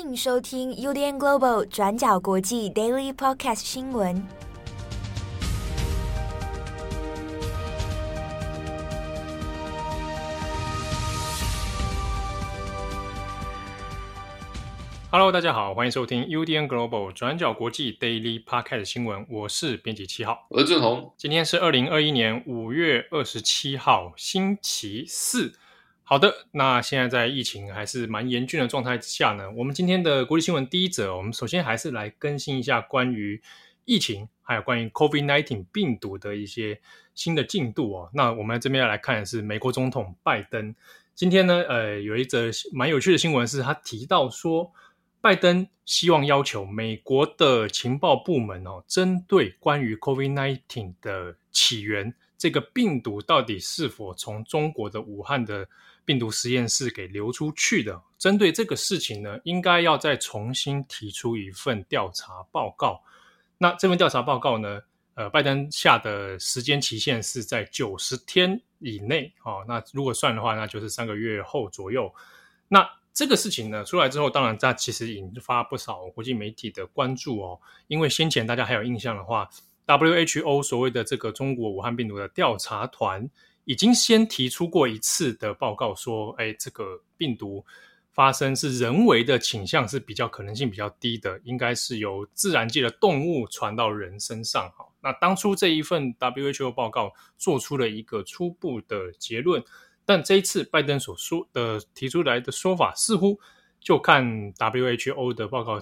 迎收听 UDN Global 转角国际 Daily Podcast 新闻。Hello，大家好，欢迎收听 UDN Global 转角国际 Daily Podcast 新闻。我是编辑七号，我是正红。今天是二零二一年五月二十七号，星期四。好的，那现在在疫情还是蛮严峻的状态之下呢，我们今天的国际新闻第一则，我们首先还是来更新一下关于疫情，还有关于 COVID-19 病毒的一些新的进度哦。那我们这边要来看的是美国总统拜登，今天呢，呃，有一则蛮有趣的新闻，是他提到说，拜登希望要求美国的情报部门哦，针对关于 COVID-19 的起源，这个病毒到底是否从中国的武汉的病毒实验室给流出去的，针对这个事情呢，应该要再重新提出一份调查报告。那这份调查报告呢，呃，拜登下的时间期限是在九十天以内，哦，那如果算的话，那就是三个月后左右。那这个事情呢出来之后，当然它其实引发不少国际媒体的关注哦，因为先前大家还有印象的话，WHO 所谓的这个中国武汉病毒的调查团。已经先提出过一次的报告，说，哎，这个病毒发生是人为的倾向是比较可能性比较低的，应该是由自然界的动物传到人身上。哈，那当初这一份 WHO 报告做出了一个初步的结论，但这一次拜登所说的提出来的说法，似乎就看 WHO 的报告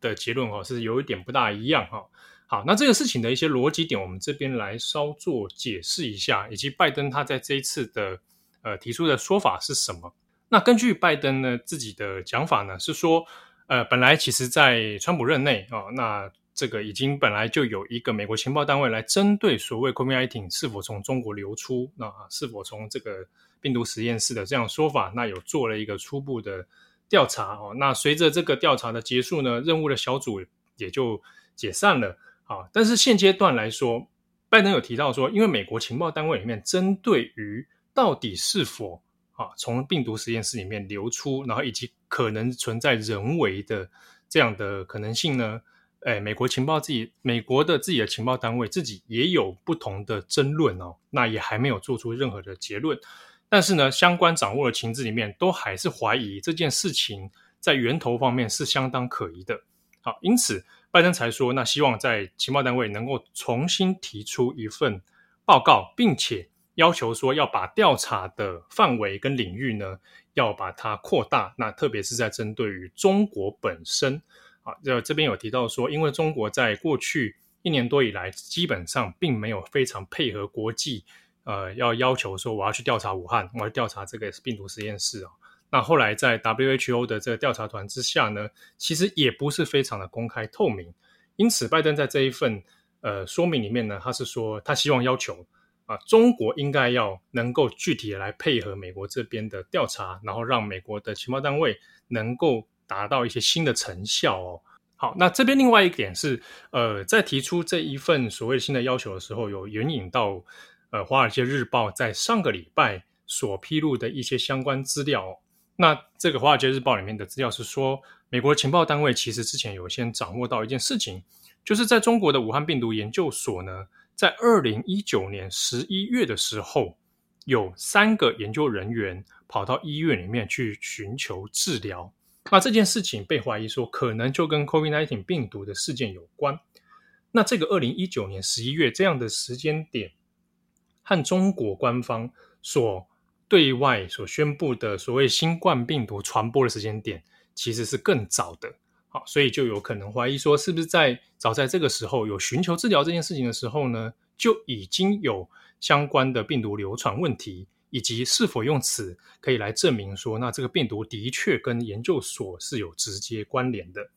的结论，哈，是有一点不大一样，哈。好，那这个事情的一些逻辑点，我们这边来稍作解释一下，以及拜登他在这一次的呃提出的说法是什么？那根据拜登呢自己的讲法呢，是说，呃，本来其实在川普任内啊、哦，那这个已经本来就有一个美国情报单位来针对所谓 COVID-19 是否从中国流出，那是否从这个病毒实验室的这样说法，那有做了一个初步的调查哦。那随着这个调查的结束呢，任务的小组也就解散了。啊，但是现阶段来说，拜登有提到说，因为美国情报单位里面针对于到底是否啊从病毒实验室里面流出，然后以及可能存在人为的这样的可能性呢，哎，美国情报自己美国的自己的情报单位自己也有不同的争论哦，那也还没有做出任何的结论。但是呢，相关掌握的情资里面都还是怀疑这件事情在源头方面是相当可疑的。好，因此。拜登才说，那希望在情报单位能够重新提出一份报告，并且要求说要把调查的范围跟领域呢，要把它扩大。那特别是在针对于中国本身啊，这这边有提到说，因为中国在过去一年多以来，基本上并没有非常配合国际，呃，要要求说我要去调查武汉，我要调查这个病毒实验室啊。那后来在 WHO 的这个调查团之下呢，其实也不是非常的公开透明，因此拜登在这一份呃说明里面呢，他是说他希望要求啊中国应该要能够具体的来配合美国这边的调查，然后让美国的情报单位能够达到一些新的成效哦。好，那这边另外一点是呃在提出这一份所谓新的要求的时候，有援引到呃《华尔街日报》在上个礼拜所披露的一些相关资料。那这个《华尔街日报》里面的资料是说，美国情报单位其实之前有先掌握到一件事情，就是在中国的武汉病毒研究所呢，在二零一九年十一月的时候，有三个研究人员跑到医院里面去寻求治疗。那这件事情被怀疑说，可能就跟 COVID-19 病毒的事件有关。那这个二零一九年十一月这样的时间点，和中国官方所对外所宣布的所谓新冠病毒传播的时间点，其实是更早的，好，所以就有可能怀疑说，是不是在早在这个时候有寻求治疗这件事情的时候呢，就已经有相关的病毒流传问题，以及是否用此可以来证明说，那这个病毒的确跟研究所是有直接关联的。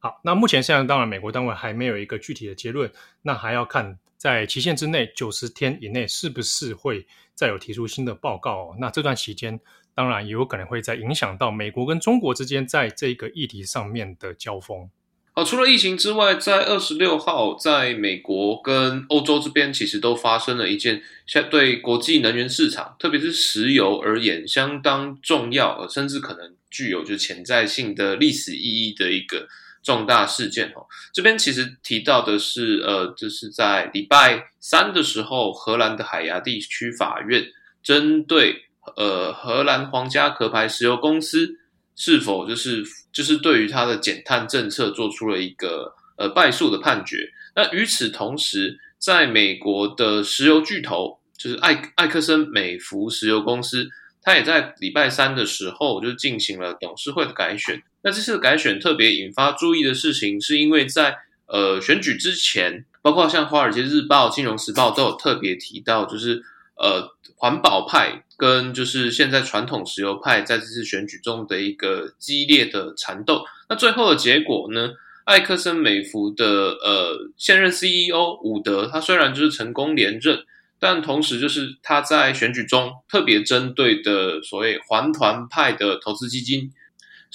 好，那目前现在当然美国单位还没有一个具体的结论，那还要看。在期限之内，九十天以内，是不是会再有提出新的报告？那这段期间，当然也有可能会再影响到美国跟中国之间在这个议题上面的交锋。好，除了疫情之外，在二十六号，在美国跟欧洲这边，其实都发生了一件相对国际能源市场，特别是石油而言，相当重要，甚至可能具有就潜在性的历史意义的一个重大事件哦。这边其实提到的是，呃，就是在礼拜三的时候，荷兰的海牙地区法院针对呃荷兰皇家壳牌石油公司是否就是。就是对于它的减碳政策做出了一个呃败诉的判决。那与此同时，在美国的石油巨头，就是艾艾克森美孚石油公司，它也在礼拜三的时候就进行了董事会的改选。那这次改选特别引发注意的事情，是因为在呃选举之前，包括像《华尔街日报》、《金融时报》都有特别提到，就是呃环保派。跟就是现在传统石油派在这次选举中的一个激烈的缠斗，那最后的结果呢？艾克森美孚的呃现任 CEO 伍德，他虽然就是成功连任，但同时就是他在选举中特别针对的所谓环团派的投资基金，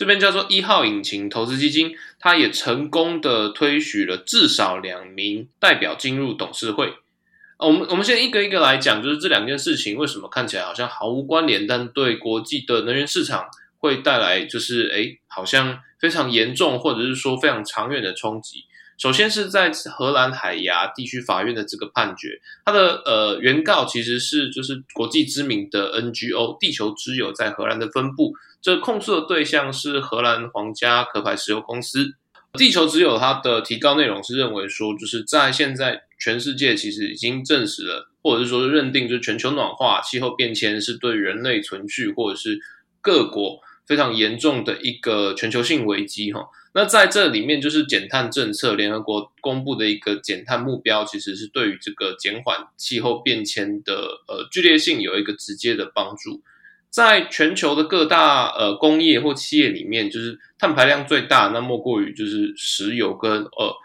这边叫做一号引擎投资基金，它也成功的推举了至少两名代表进入董事会。我们我们先一个一个来讲，就是这两件事情为什么看起来好像毫无关联，但对国际的能源市场会带来就是诶，好像非常严重，或者是说非常长远的冲击。首先是在荷兰海牙地区法院的这个判决，它的呃原告其实是就是国际知名的 NGO 地球之友在荷兰的分部，这控诉的对象是荷兰皇家壳牌石油公司。地球之友它的提告内容是认为说，就是在现在。全世界其实已经证实了，或者是说认定，就是全球暖化、气候变迁是对人类存续或者是各国非常严重的一个全球性危机哈。那在这里面，就是减碳政策，联合国公布的一个减碳目标，其实是对于这个减缓气候变迁的呃剧烈性有一个直接的帮助。在全球的各大呃工业或企业里面，就是碳排量最大，那莫过于就是石油跟呃。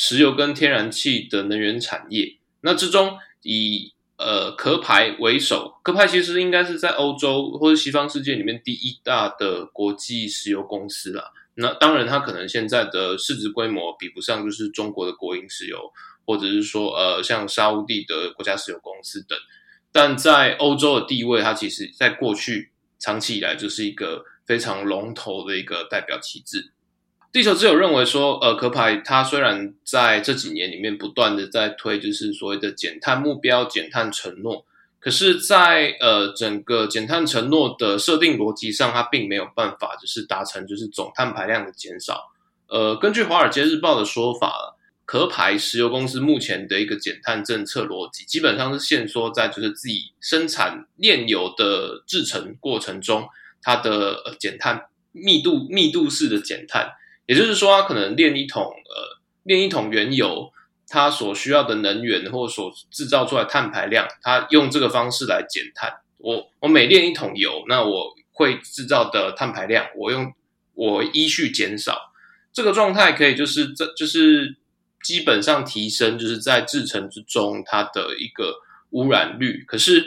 石油跟天然气的能源产业，那之中以呃壳牌为首，壳牌其实应该是在欧洲或者西方世界里面第一大的国际石油公司啦。那当然，它可能现在的市值规模比不上就是中国的国营石油，或者是说呃像沙乌地的国家石油公司等。但在欧洲的地位，它其实在过去长期以来就是一个非常龙头的一个代表旗帜。地球之友认为说，呃，壳牌它虽然在这几年里面不断的在推，就是所谓的减碳目标、减碳承诺，可是在，呃整个减碳承诺的设定逻辑上，它并没有办法就是达成就是总碳排量的减少。呃，根据《华尔街日报》的说法，壳牌石油公司目前的一个减碳政策逻辑，基本上是限缩在就是自己生产炼油的制程过程中，它的呃减碳密度密度式的减碳。也就是说，它可能炼一桶呃，炼一桶原油，它所需要的能源或所制造出来碳排量，它用这个方式来减碳。我我每炼一桶油，那我会制造的碳排量，我用我依序减少。这个状态可以就是这就是基本上提升，就是在制程之中它的一个污染率。可是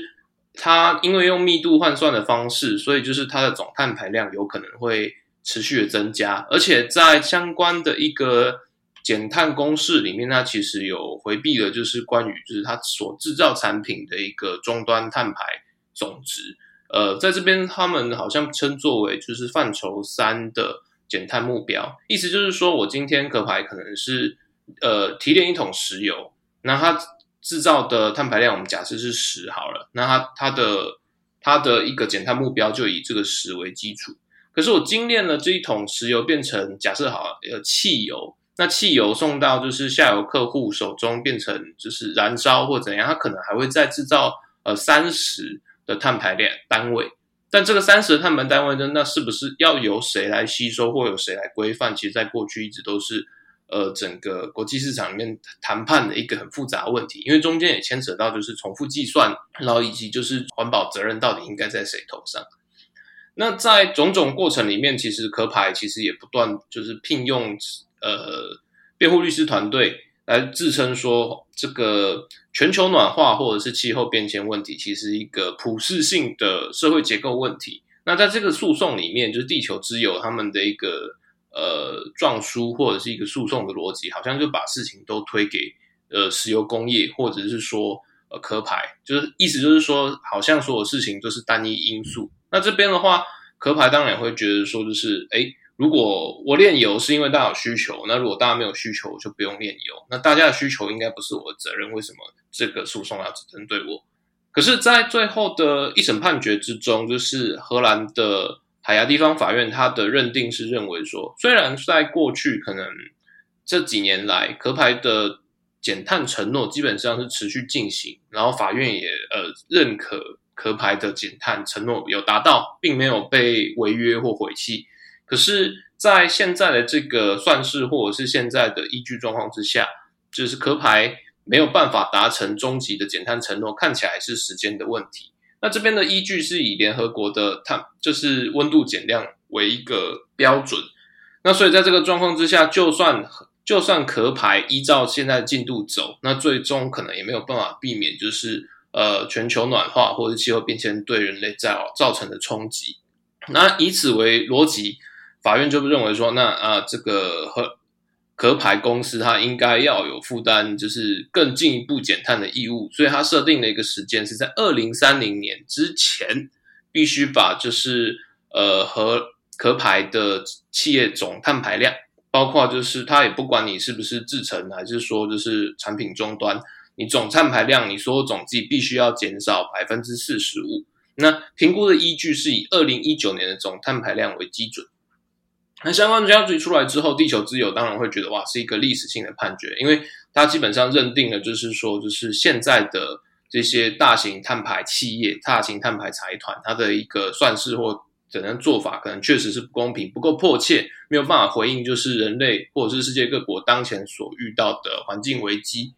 它因为用密度换算的方式，所以就是它的总碳排量有可能会。持续的增加，而且在相关的一个减碳公式里面，它其实有回避了，就是关于就是它所制造产品的一个终端碳排总值。呃，在这边他们好像称作为就是范畴三的减碳目标，意思就是说我今天壳牌可能是呃提炼一桶石油，那它制造的碳排量我们假设是十好了，那它它的它的一个减碳目标就以这个十为基础。可是我精炼了这一桶石油变成假设好呃汽油，那汽油送到就是下游客户手中变成就是燃烧或怎样，它可能还会再制造呃三十的碳排量单位，但这个三十的碳排单位呢，那是不是要由谁来吸收或由谁来规范？其实，在过去一直都是呃整个国际市场里面谈判的一个很复杂的问题，因为中间也牵扯到就是重复计算，然后以及就是环保责任到底应该在谁头上。那在种种过程里面，其实壳牌其实也不断就是聘用呃辩护律师团队来自称说，这个全球暖化或者是气候变迁问题，其实一个普世性的社会结构问题。那在这个诉讼里面，就是地球之友他们的一个呃状书或者是一个诉讼的逻辑，好像就把事情都推给呃石油工业，或者是说呃壳牌，就是意思就是说，好像所有事情都是单一因素。那这边的话，壳牌当然也会觉得说，就是诶如果我炼油是因为大家有需求，那如果大家没有需求，我就不用炼油。那大家的需求应该不是我的责任，为什么这个诉讼要只针对我？可是，在最后的一审判决之中，就是荷兰的海牙地方法院，他的认定是认为说，虽然在过去可能这几年来壳牌的减碳承诺基本上是持续进行，然后法院也呃认可壳牌的减碳承诺有达到，并没有被违约或毁弃。可是，在现在的这个算式或者是现在的依据状况之下，就是壳牌没有办法达成终极的减碳承诺，看起来是时间的问题。那这边的依据是以联合国的碳，就是温度减量为一个标准。那所以在这个状况之下，就算就算壳牌依照现在的进度走，那最终可能也没有办法避免，就是呃全球暖化或者气候变迁对人类造造成的冲击。那以此为逻辑。法院就认为说，那啊，这个和壳牌公司它应该要有负担，就是更进一步减碳的义务，所以它设定了一个时间是在二零三零年之前，必须把就是呃和壳牌的企业总碳排量，包括就是它也不管你是不是制成，还是说就是产品终端，你总碳排量，你说总计必须要减少百分之四十五。那评估的依据是以二零一九年的总碳排量为基准。那相关的标准出来之后，地球之友当然会觉得哇，是一个历史性的判决，因为它基本上认定了，就是说，就是现在的这些大型碳排企业、大型碳排财团，它的一个算式或怎样做法，可能确实是不公平、不够迫切，没有办法回应就是人类或者是世界各国当前所遇到的环境危机。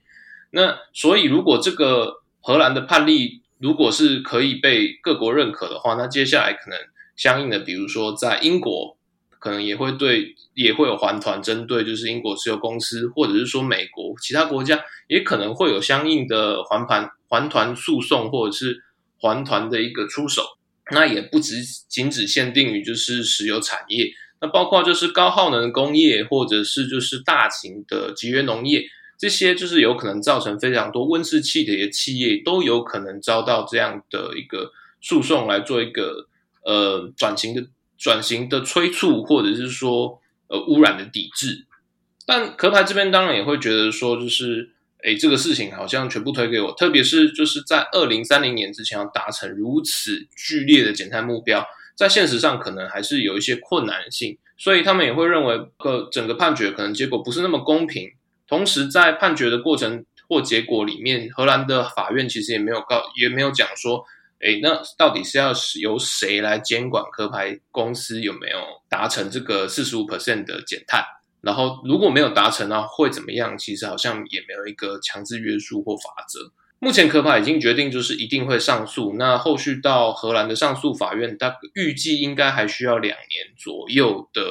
那所以，如果这个荷兰的判例如果是可以被各国认可的话，那接下来可能相应的，比如说在英国。可能也会对，也会有环团针对，就是英国石油公司，或者是说美国其他国家，也可能会有相应的环盘环团诉讼，或者是环团的一个出手。那也不只仅只限定于就是石油产业，那包括就是高耗能工业，或者是就是大型的集约农业，这些就是有可能造成非常多温室气体的企业，都有可能遭到这样的一个诉讼来做一个呃转型的。转型的催促，或者是说，呃，污染的抵制，但壳牌这边当然也会觉得说，就是，诶，这个事情好像全部推给我，特别是就是在二零三零年之前要达成如此剧烈的减碳目标，在现实上可能还是有一些困难性，所以他们也会认为，个整个判决可能结果不是那么公平。同时，在判决的过程或结果里面，荷兰的法院其实也没有告，也没有讲说。诶，那到底是要由谁来监管壳牌公司有没有达成这个四十五 percent 的减碳？然后如果没有达成呢，会怎么样？其实好像也没有一个强制约束或法则。目前壳牌已经决定，就是一定会上诉。那后续到荷兰的上诉法院，大概预计应该还需要两年左右的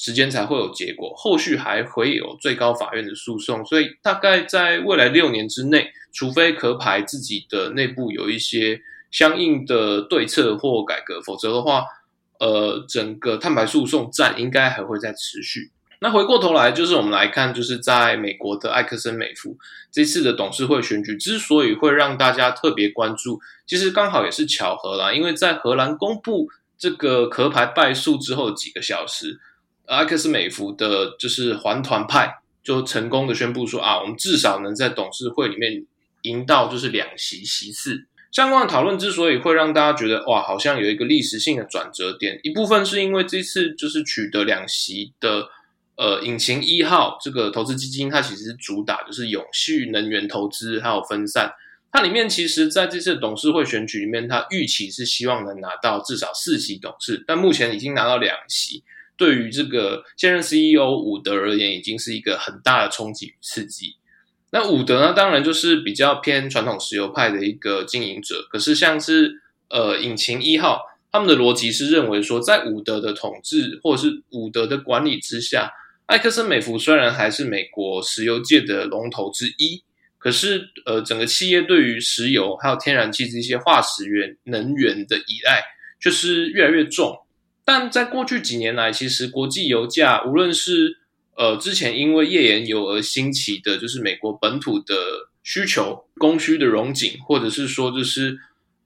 时间才会有结果。后续还会有最高法院的诉讼，所以大概在未来六年之内，除非壳牌自己的内部有一些。相应的对策或改革，否则的话，呃，整个碳排诉讼战应该还会再持续。那回过头来，就是我们来看，就是在美国的埃克森美孚这次的董事会选举之所以会让大家特别关注，其实刚好也是巧合啦，因为在荷兰公布这个壳牌败诉之后几个小时，阿克斯美孚的就是环团派就成功的宣布说啊，我们至少能在董事会里面赢到就是两席席次。相关的讨论之所以会让大家觉得哇，好像有一个历史性的转折点，一部分是因为这次就是取得两席的呃引擎一号这个投资基金，它其实主打就是永续能源投资还有分散。它里面其实在这次董事会选举里面，它预期是希望能拿到至少四席董事，但目前已经拿到两席，对于这个现任 CEO 伍德而言，已经是一个很大的冲击与刺激。那伍德呢，当然就是比较偏传统石油派的一个经营者。可是像是呃引擎一号，他们的逻辑是认为说，在伍德的统治或者是伍德的管理之下，埃克森美孚虽然还是美国石油界的龙头之一，可是呃整个企业对于石油还有天然气这些化石源能源的依赖就是越来越重。但在过去几年来，其实国际油价无论是呃之前因为页岩油而兴起的，就是美国本土的需求供需的荣景，或者是说就是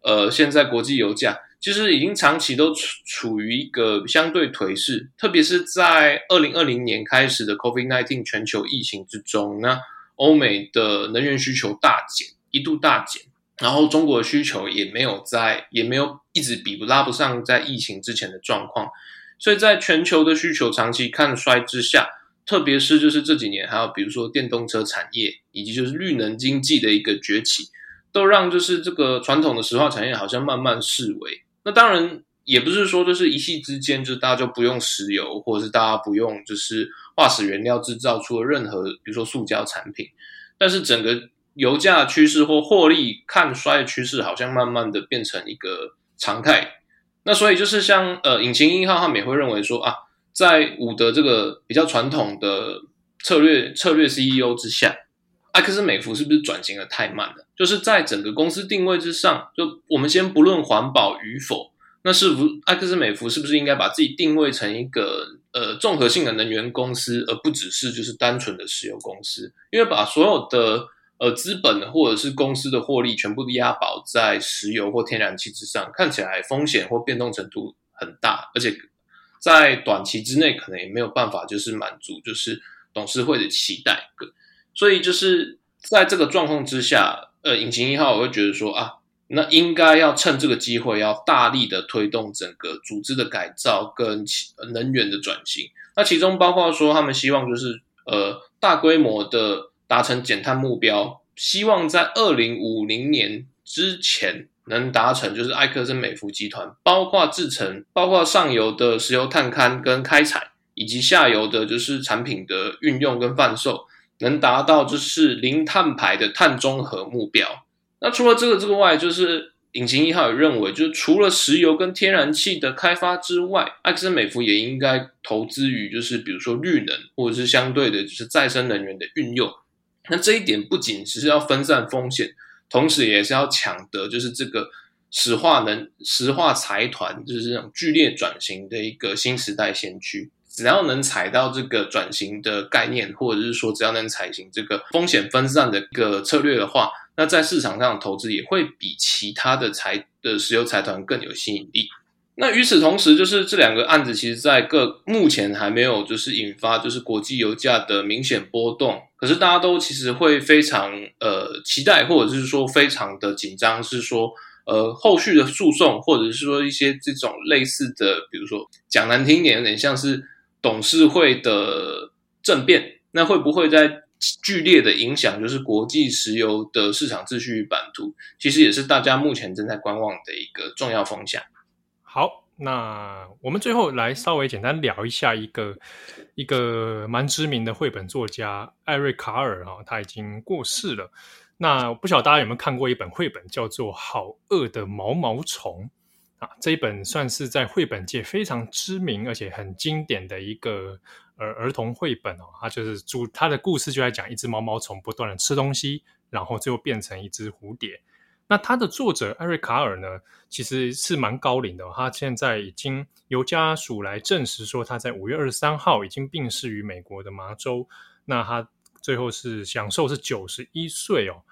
呃现在国际油价其实已经长期都处处于一个相对颓势，特别是在二零二零年开始的 COVID-19 全球疫情之中，那欧美的能源需求大减，一度大减。然后中国的需求也没有在，也没有一直比不拉不上在疫情之前的状况，所以在全球的需求长期看衰之下，特别是就是这几年还有比如说电动车产业以及就是绿能经济的一个崛起，都让就是这个传统的石化产业好像慢慢式微。那当然也不是说就是一夕之间就大家就不用石油，或者是大家不用就是化石原料制造出了任何比如说塑胶产品，但是整个。油价趋势或获利看衰的趋势，好像慢慢的变成一个常态。那所以就是像呃，引擎一号他们也会认为说啊，在伍德这个比较传统的策略策略 CEO 之下，埃克森美孚是不是转型的太慢了？就是在整个公司定位之上，就我们先不论环保与否，那是不埃克森美孚是不是应该把自己定位成一个呃综合性的能源公司，而不只是就是单纯的石油公司？因为把所有的呃，资本或者是公司的获利全部押宝在石油或天然气之上，看起来风险或变动程度很大，而且在短期之内可能也没有办法就是满足就是董事会的期待。所以就是在这个状况之下，呃，引擎一号我会觉得说啊，那应该要趁这个机会要大力的推动整个组织的改造跟能源的转型。那其中包括说他们希望就是呃大规模的。达成减碳目标，希望在二零五零年之前能达成，就是埃克森美孚集团，包括制程，包括上游的石油探勘跟开采，以及下游的就是产品的运用跟贩售，能达到就是零碳排的碳中和目标。那除了这个之外，就是引擎一号也认为，就是除了石油跟天然气的开发之外，埃克森美孚也应该投资于就是比如说绿能，或者是相对的就是再生能源的运用。那这一点不仅只是要分散风险，同时也是要抢得就是这个石化能石化财团，就是这种剧烈转型的一个新时代先驱。只要能踩到这个转型的概念，或者是说只要能采行这个风险分散的一个策略的话，那在市场上的投资也会比其他的财的石油财团更有吸引力。那与此同时，就是这两个案子，其实，在各目前还没有就是引发就是国际油价的明显波动。可是大家都其实会非常呃期待，或者是说非常的紧张，是说呃后续的诉讼，或者是说一些这种类似的，比如说讲难听一点，有点像是董事会的政变，那会不会在剧烈的影响就是国际石油的市场秩序与版图？其实也是大家目前正在观望的一个重要风向。好，那我们最后来稍微简单聊一下一个一个蛮知名的绘本作家艾瑞卡尔哈，他已经过世了。那不晓得大家有没有看过一本绘本，叫做《好饿的毛毛虫》啊？这一本算是在绘本界非常知名而且很经典的一个儿儿童绘本哦。它就是主，它的故事就在讲一只毛毛虫不断的吃东西，然后最后变成一只蝴蝶。那他的作者艾瑞卡尔呢，其实是蛮高龄的。他现在已经由家属来证实说，他在五月二十三号已经病逝于美国的麻州。那他最后是享受是九十一岁哦。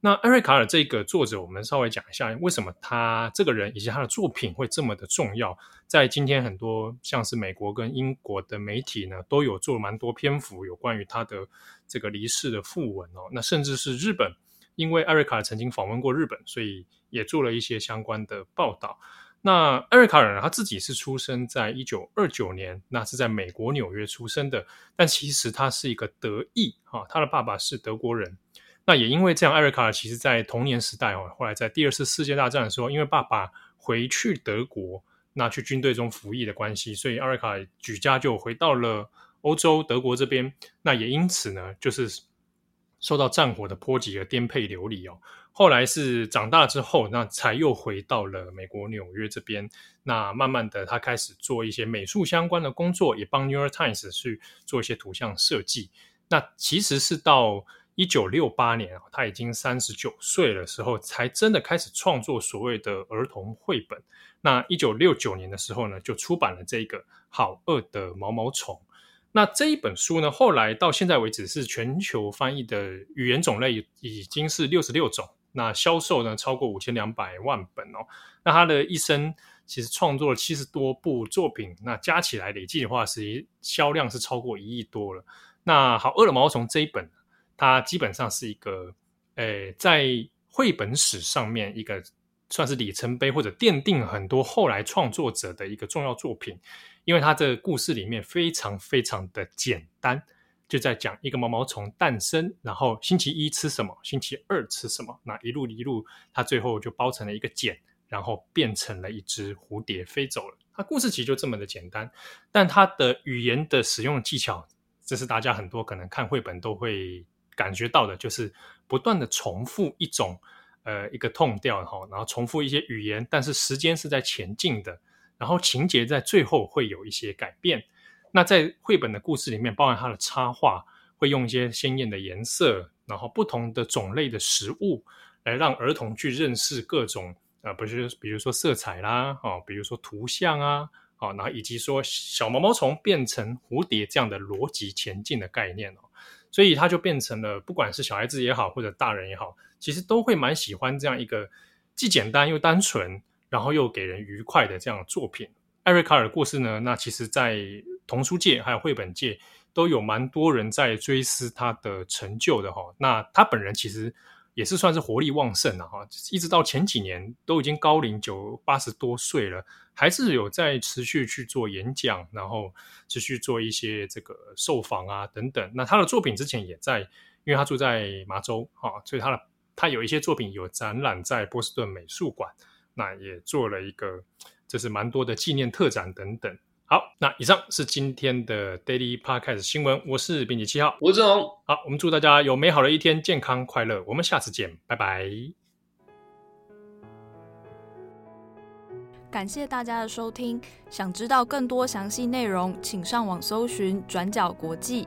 那艾瑞卡尔这个作者，我们稍微讲一下，为什么他这个人以及他的作品会这么的重要？在今天很多像是美国跟英国的媒体呢，都有做蛮多篇幅有关于他的这个离世的訃闻哦。那甚至是日本。因为艾瑞卡曾经访问过日本，所以也做了一些相关的报道。那艾瑞卡呢，他自己是出生在一九二九年，那是在美国纽约出生的。但其实他是一个德裔哈，他的爸爸是德国人。那也因为这样，艾瑞卡其实在童年时代哦，后来在第二次世界大战的时候，因为爸爸回去德国，那去军队中服役的关系，所以艾瑞卡举家就回到了欧洲德国这边。那也因此呢，就是。受到战火的波及而颠沛流离哦，后来是长大之后，那才又回到了美国纽约这边。那慢慢的，他开始做一些美术相关的工作，也帮 New York Times 去做一些图像设计。那其实是到一九六八年啊，他已经三十九岁的时候，才真的开始创作所谓的儿童绘本。那一九六九年的时候呢，就出版了这个《好饿的毛毛虫》。那这一本书呢，后来到现在为止是全球翻译的语言种类已经是六十六种，那销售呢超过五千两百万本哦。那他的一生其实创作了七十多部作品，那加起来累计的话，是销量是超过一亿多了。那《好饿的毛毛虫》这一本，它基本上是一个，诶，在绘本史上面一个算是里程碑，或者奠定很多后来创作者的一个重要作品。因为它这故事里面非常非常的简单，就在讲一个毛毛虫诞生，然后星期一吃什么，星期二吃什么，那一路一路，它最后就包成了一个茧，然后变成了一只蝴蝶飞走了。它故事其实就这么的简单，但它的语言的使用技巧，这是大家很多可能看绘本都会感觉到的，就是不断的重复一种呃一个 tone 调哈，然后重复一些语言，但是时间是在前进的。然后情节在最后会有一些改变。那在绘本的故事里面，包含它的插画，会用一些鲜艳的颜色，然后不同的种类的食物，来让儿童去认识各种呃，不是比如说色彩啦，哦，比如说图像啊，哦，然后以及说小毛毛虫变成蝴蝶这样的逻辑前进的概念哦。所以它就变成了，不管是小孩子也好，或者大人也好，其实都会蛮喜欢这样一个既简单又单纯。然后又给人愉快的这样的作品，艾瑞卡尔的故事呢，那其实在童书界还有绘本界都有蛮多人在追思他的成就的哈。那他本人其实也是算是活力旺盛的哈，一直到前几年都已经高龄九八十多岁了，还是有在持续去做演讲，然后持续做一些这个受访啊等等。那他的作品之前也在，因为他住在麻州哈，所以他的他有一些作品有展览在波士顿美术馆。那也做了一个，就是蛮多的纪念特展等等。好，那以上是今天的 Daily Podcast 新闻。我是编辑七号，我是志宏。好，我们祝大家有美好的一天，健康快乐。我们下次见，拜拜。感谢大家的收听。想知道更多详细内容，请上网搜寻转角国际。